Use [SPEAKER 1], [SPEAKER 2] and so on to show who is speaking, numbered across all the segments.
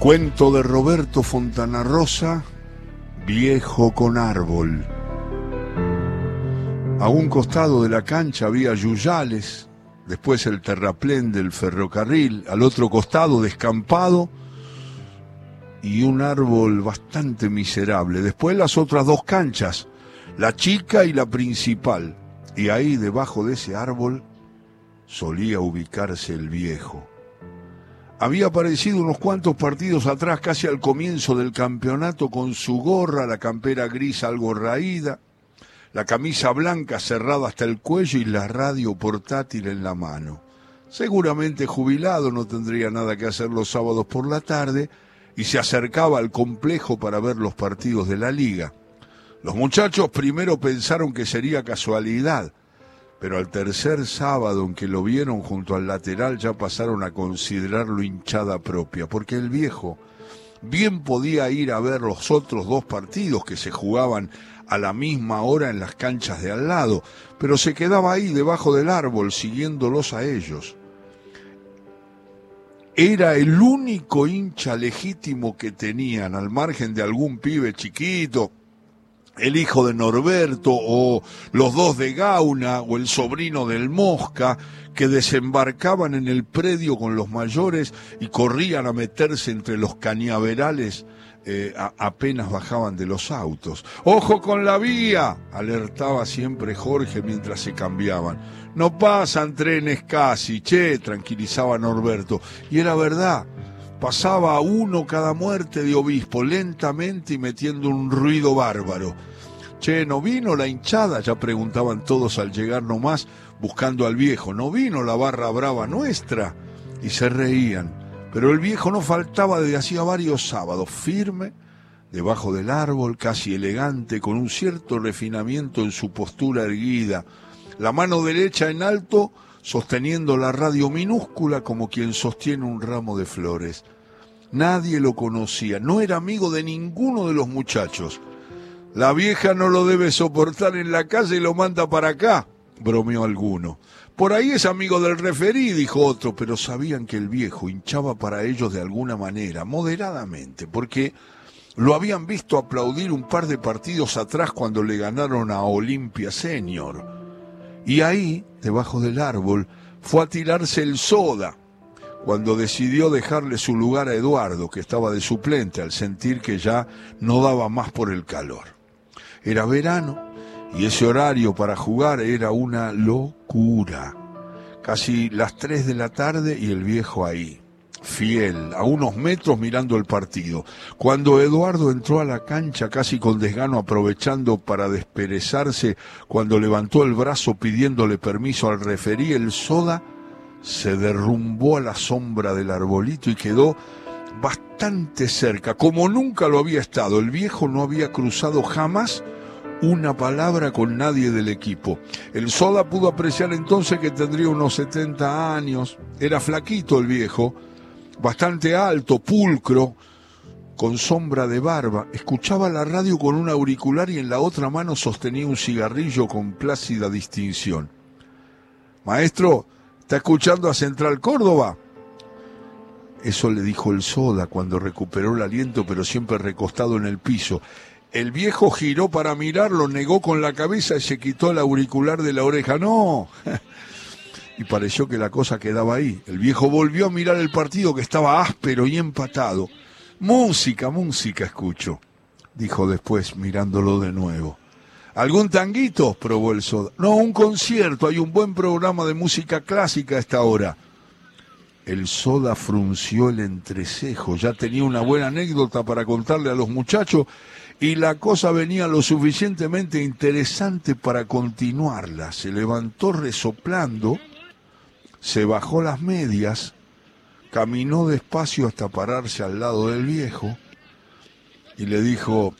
[SPEAKER 1] Cuento de Roberto Fontana Rosa, Viejo con árbol. A un costado de la cancha había yuyales, después el terraplén del ferrocarril, al otro costado descampado y un árbol bastante miserable. Después las otras dos canchas, la chica y la principal. Y ahí debajo de ese árbol solía ubicarse el viejo había aparecido unos cuantos partidos atrás, casi al comienzo del campeonato, con su gorra, la campera gris algo raída, la camisa blanca cerrada hasta el cuello y la radio portátil en la mano. Seguramente jubilado, no tendría nada que hacer los sábados por la tarde y se acercaba al complejo para ver los partidos de la liga. Los muchachos primero pensaron que sería casualidad, pero al tercer sábado en que lo vieron junto al lateral ya pasaron a considerarlo hinchada propia, porque el viejo bien podía ir a ver los otros dos partidos que se jugaban a la misma hora en las canchas de al lado, pero se quedaba ahí debajo del árbol siguiéndolos a ellos. Era el único hincha legítimo que tenían, al margen de algún pibe chiquito el hijo de Norberto o los dos de Gauna o el sobrino del Mosca que desembarcaban en el predio con los mayores y corrían a meterse entre los cañaverales eh, apenas bajaban de los autos. ¡Ojo con la vía! alertaba siempre Jorge mientras se cambiaban. No pasan trenes casi, che, tranquilizaba Norberto. Y era verdad, pasaba uno cada muerte de obispo, lentamente y metiendo un ruido bárbaro. Che, ¿no vino la hinchada? Ya preguntaban todos al llegar nomás, buscando al viejo. ¿No vino la barra brava nuestra? Y se reían. Pero el viejo no faltaba desde hacía varios sábados, firme, debajo del árbol, casi elegante, con un cierto refinamiento en su postura erguida, la mano derecha en alto, sosteniendo la radio minúscula como quien sostiene un ramo de flores. Nadie lo conocía, no era amigo de ninguno de los muchachos. La vieja no lo debe soportar en la calle y lo manda para acá, bromeó alguno. Por ahí es amigo del referí, dijo otro, pero sabían que el viejo hinchaba para ellos de alguna manera, moderadamente, porque lo habían visto aplaudir un par de partidos atrás cuando le ganaron a Olimpia Senior. Y ahí, debajo del árbol, fue a tirarse el soda, cuando decidió dejarle su lugar a Eduardo, que estaba de suplente, al sentir que ya no daba más por el calor. Era verano y ese horario para jugar era una locura. Casi las tres de la tarde y el viejo ahí, fiel, a unos metros mirando el partido. Cuando Eduardo entró a la cancha casi con desgano aprovechando para desperezarse, cuando levantó el brazo pidiéndole permiso al referí, el soda se derrumbó a la sombra del arbolito y quedó bastante cerca, como nunca lo había estado. El viejo no había cruzado jamás una palabra con nadie del equipo. El Soda pudo apreciar entonces que tendría unos 70 años. Era flaquito el viejo, bastante alto, pulcro, con sombra de barba. Escuchaba la radio con un auricular y en la otra mano sostenía un cigarrillo con plácida distinción. Maestro, ¿está escuchando a Central Córdoba? Eso le dijo el soda cuando recuperó el aliento, pero siempre recostado en el piso. El viejo giró para mirarlo, negó con la cabeza y se quitó el auricular de la oreja. No. y pareció que la cosa quedaba ahí. El viejo volvió a mirar el partido que estaba áspero y empatado. Música, música, escucho, dijo después mirándolo de nuevo. ¿Algún tanguito? probó el soda. No, un concierto. Hay un buen programa de música clásica a esta hora. El soda frunció el entrecejo. Ya tenía una buena anécdota para contarle a los muchachos y la cosa venía lo suficientemente interesante para continuarla. Se levantó resoplando, se bajó las medias, caminó despacio hasta pararse al lado del viejo y le dijo,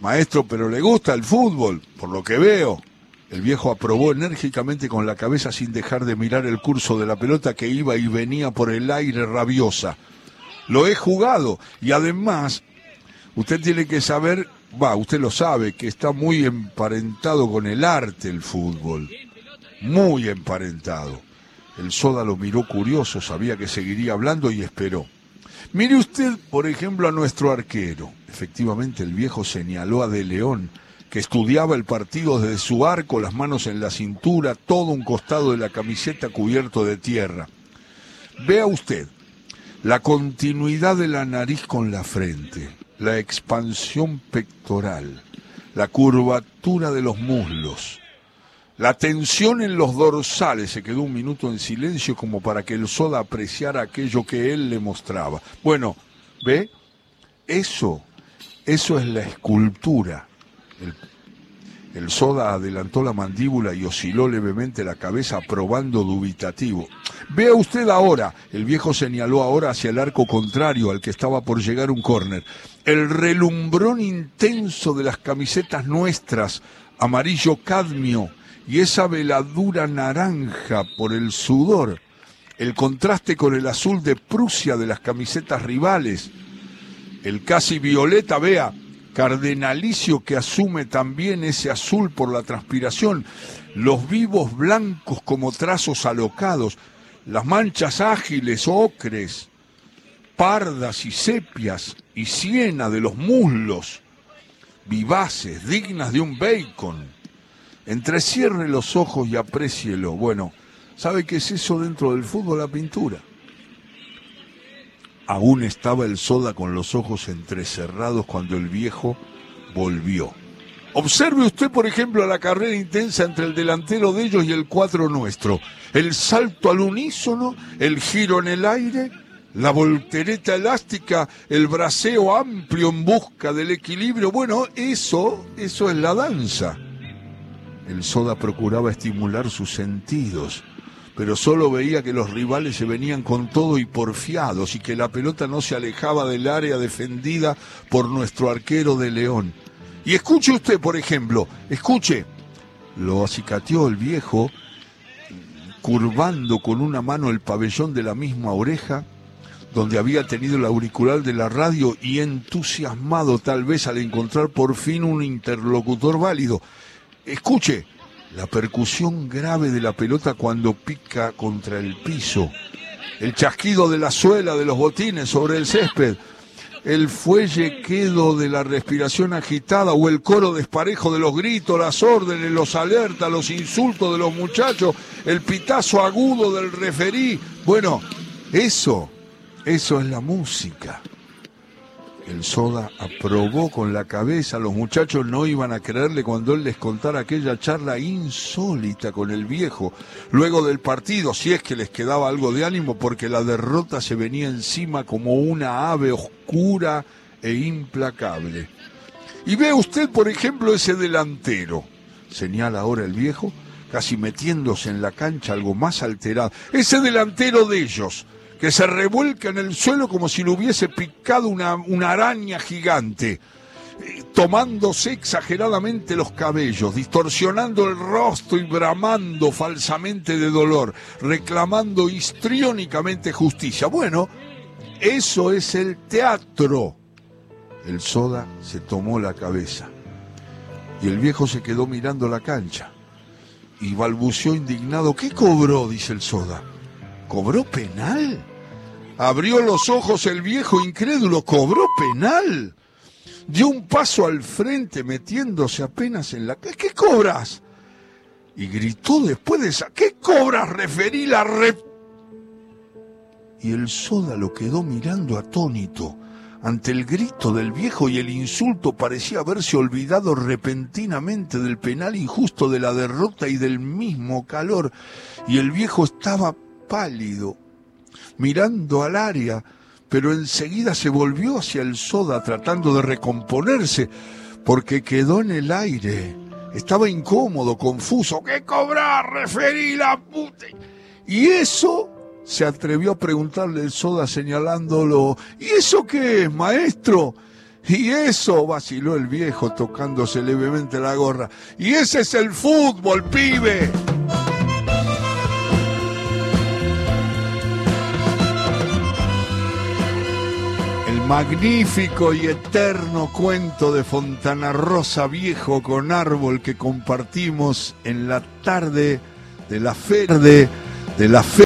[SPEAKER 1] Maestro, pero le gusta el fútbol, por lo que veo. El viejo aprobó enérgicamente con la cabeza sin dejar de mirar el curso de la pelota que iba y venía por el aire rabiosa. Lo he jugado y además usted tiene que saber, va, usted lo sabe, que está muy emparentado con el arte el fútbol. Muy emparentado. El soda lo miró curioso, sabía que seguiría hablando y esperó. Mire usted, por ejemplo, a nuestro arquero. Efectivamente, el viejo señaló a De León, que estudiaba el partido desde su arco, las manos en la cintura, todo un costado de la camiseta cubierto de tierra. Vea usted, la continuidad de la nariz con la frente, la expansión pectoral, la curvatura de los muslos, la tensión en los dorsales, se quedó un minuto en silencio como para que el soda apreciara aquello que él le mostraba. Bueno, ¿ve? Eso, eso es la escultura. El, soda adelantó la mandíbula y osciló levemente la cabeza, probando dubitativo. Vea usted ahora, el viejo señaló ahora hacia el arco contrario al que estaba por llegar un córner, el relumbrón intenso de las camisetas nuestras, amarillo cadmio, y esa veladura naranja por el sudor, el contraste con el azul de Prusia de las camisetas rivales, el casi violeta, vea, cardenalicio que asume también ese azul por la transpiración, los vivos blancos como trazos alocados, las manchas ágiles, ocres, pardas y sepias y siena de los muslos, vivaces, dignas de un bacon Entrecierre los ojos y aprécielo. Bueno, ¿sabe qué es eso dentro del fútbol? La pintura. Aún estaba el soda con los ojos entrecerrados cuando el viejo volvió. Observe usted, por ejemplo, la carrera intensa entre el delantero de ellos y el cuatro nuestro. El salto al unísono, el giro en el aire, la voltereta elástica, el braceo amplio en busca del equilibrio. Bueno, eso, eso es la danza. El soda procuraba estimular sus sentidos, pero solo veía que los rivales se venían con todo y porfiados y que la pelota no se alejaba del área defendida por nuestro arquero de León. Y escuche usted, por ejemplo, escuche, lo acicateó el viejo, curvando con una mano el pabellón de la misma oreja, donde había tenido el auricular de la radio y entusiasmado tal vez al encontrar por fin un interlocutor válido. Escuche, la percusión grave de la pelota cuando pica contra el piso, el chasquido de la suela de los botines sobre el césped, el fuelle quedo de la respiración agitada o el coro desparejo de los gritos, las órdenes, los alertas, los insultos de los muchachos, el pitazo agudo del referí. Bueno, eso, eso es la música. El soda aprobó con la cabeza, los muchachos no iban a creerle cuando él les contara aquella charla insólita con el viejo, luego del partido, si es que les quedaba algo de ánimo, porque la derrota se venía encima como una ave oscura e implacable. Y ve usted, por ejemplo, ese delantero, señala ahora el viejo, casi metiéndose en la cancha algo más alterado, ese delantero de ellos, que se revuelca en el suelo como si le hubiese picado una, una araña gigante, eh, tomándose exageradamente los cabellos, distorsionando el rostro y bramando falsamente de dolor, reclamando histriónicamente justicia. Bueno, eso es el teatro. El soda se tomó la cabeza y el viejo se quedó mirando la cancha y balbuceó indignado. ¿Qué cobró? dice el soda. ¿Cobró penal? Abrió los ojos el viejo incrédulo, cobró penal. Dio un paso al frente metiéndose apenas en la... ¿Qué cobras? Y gritó después de esa... ¿Qué cobras? Referí la re... Y el soda lo quedó mirando atónito. Ante el grito del viejo y el insulto parecía haberse olvidado repentinamente del penal injusto de la derrota y del mismo calor. Y el viejo estaba pálido, mirando al área, pero enseguida se volvió hacia el soda tratando de recomponerse, porque quedó en el aire. Estaba incómodo, confuso. ¿Qué cobrar? Referí la puta. Y eso se atrevió a preguntarle el soda señalándolo. ¿Y eso qué es, maestro? Y eso, vaciló el viejo tocándose levemente la gorra. Y ese es el fútbol, pibe. Magnífico y eterno cuento de Fontana Rosa viejo con árbol que compartimos en la tarde de la fe de la fe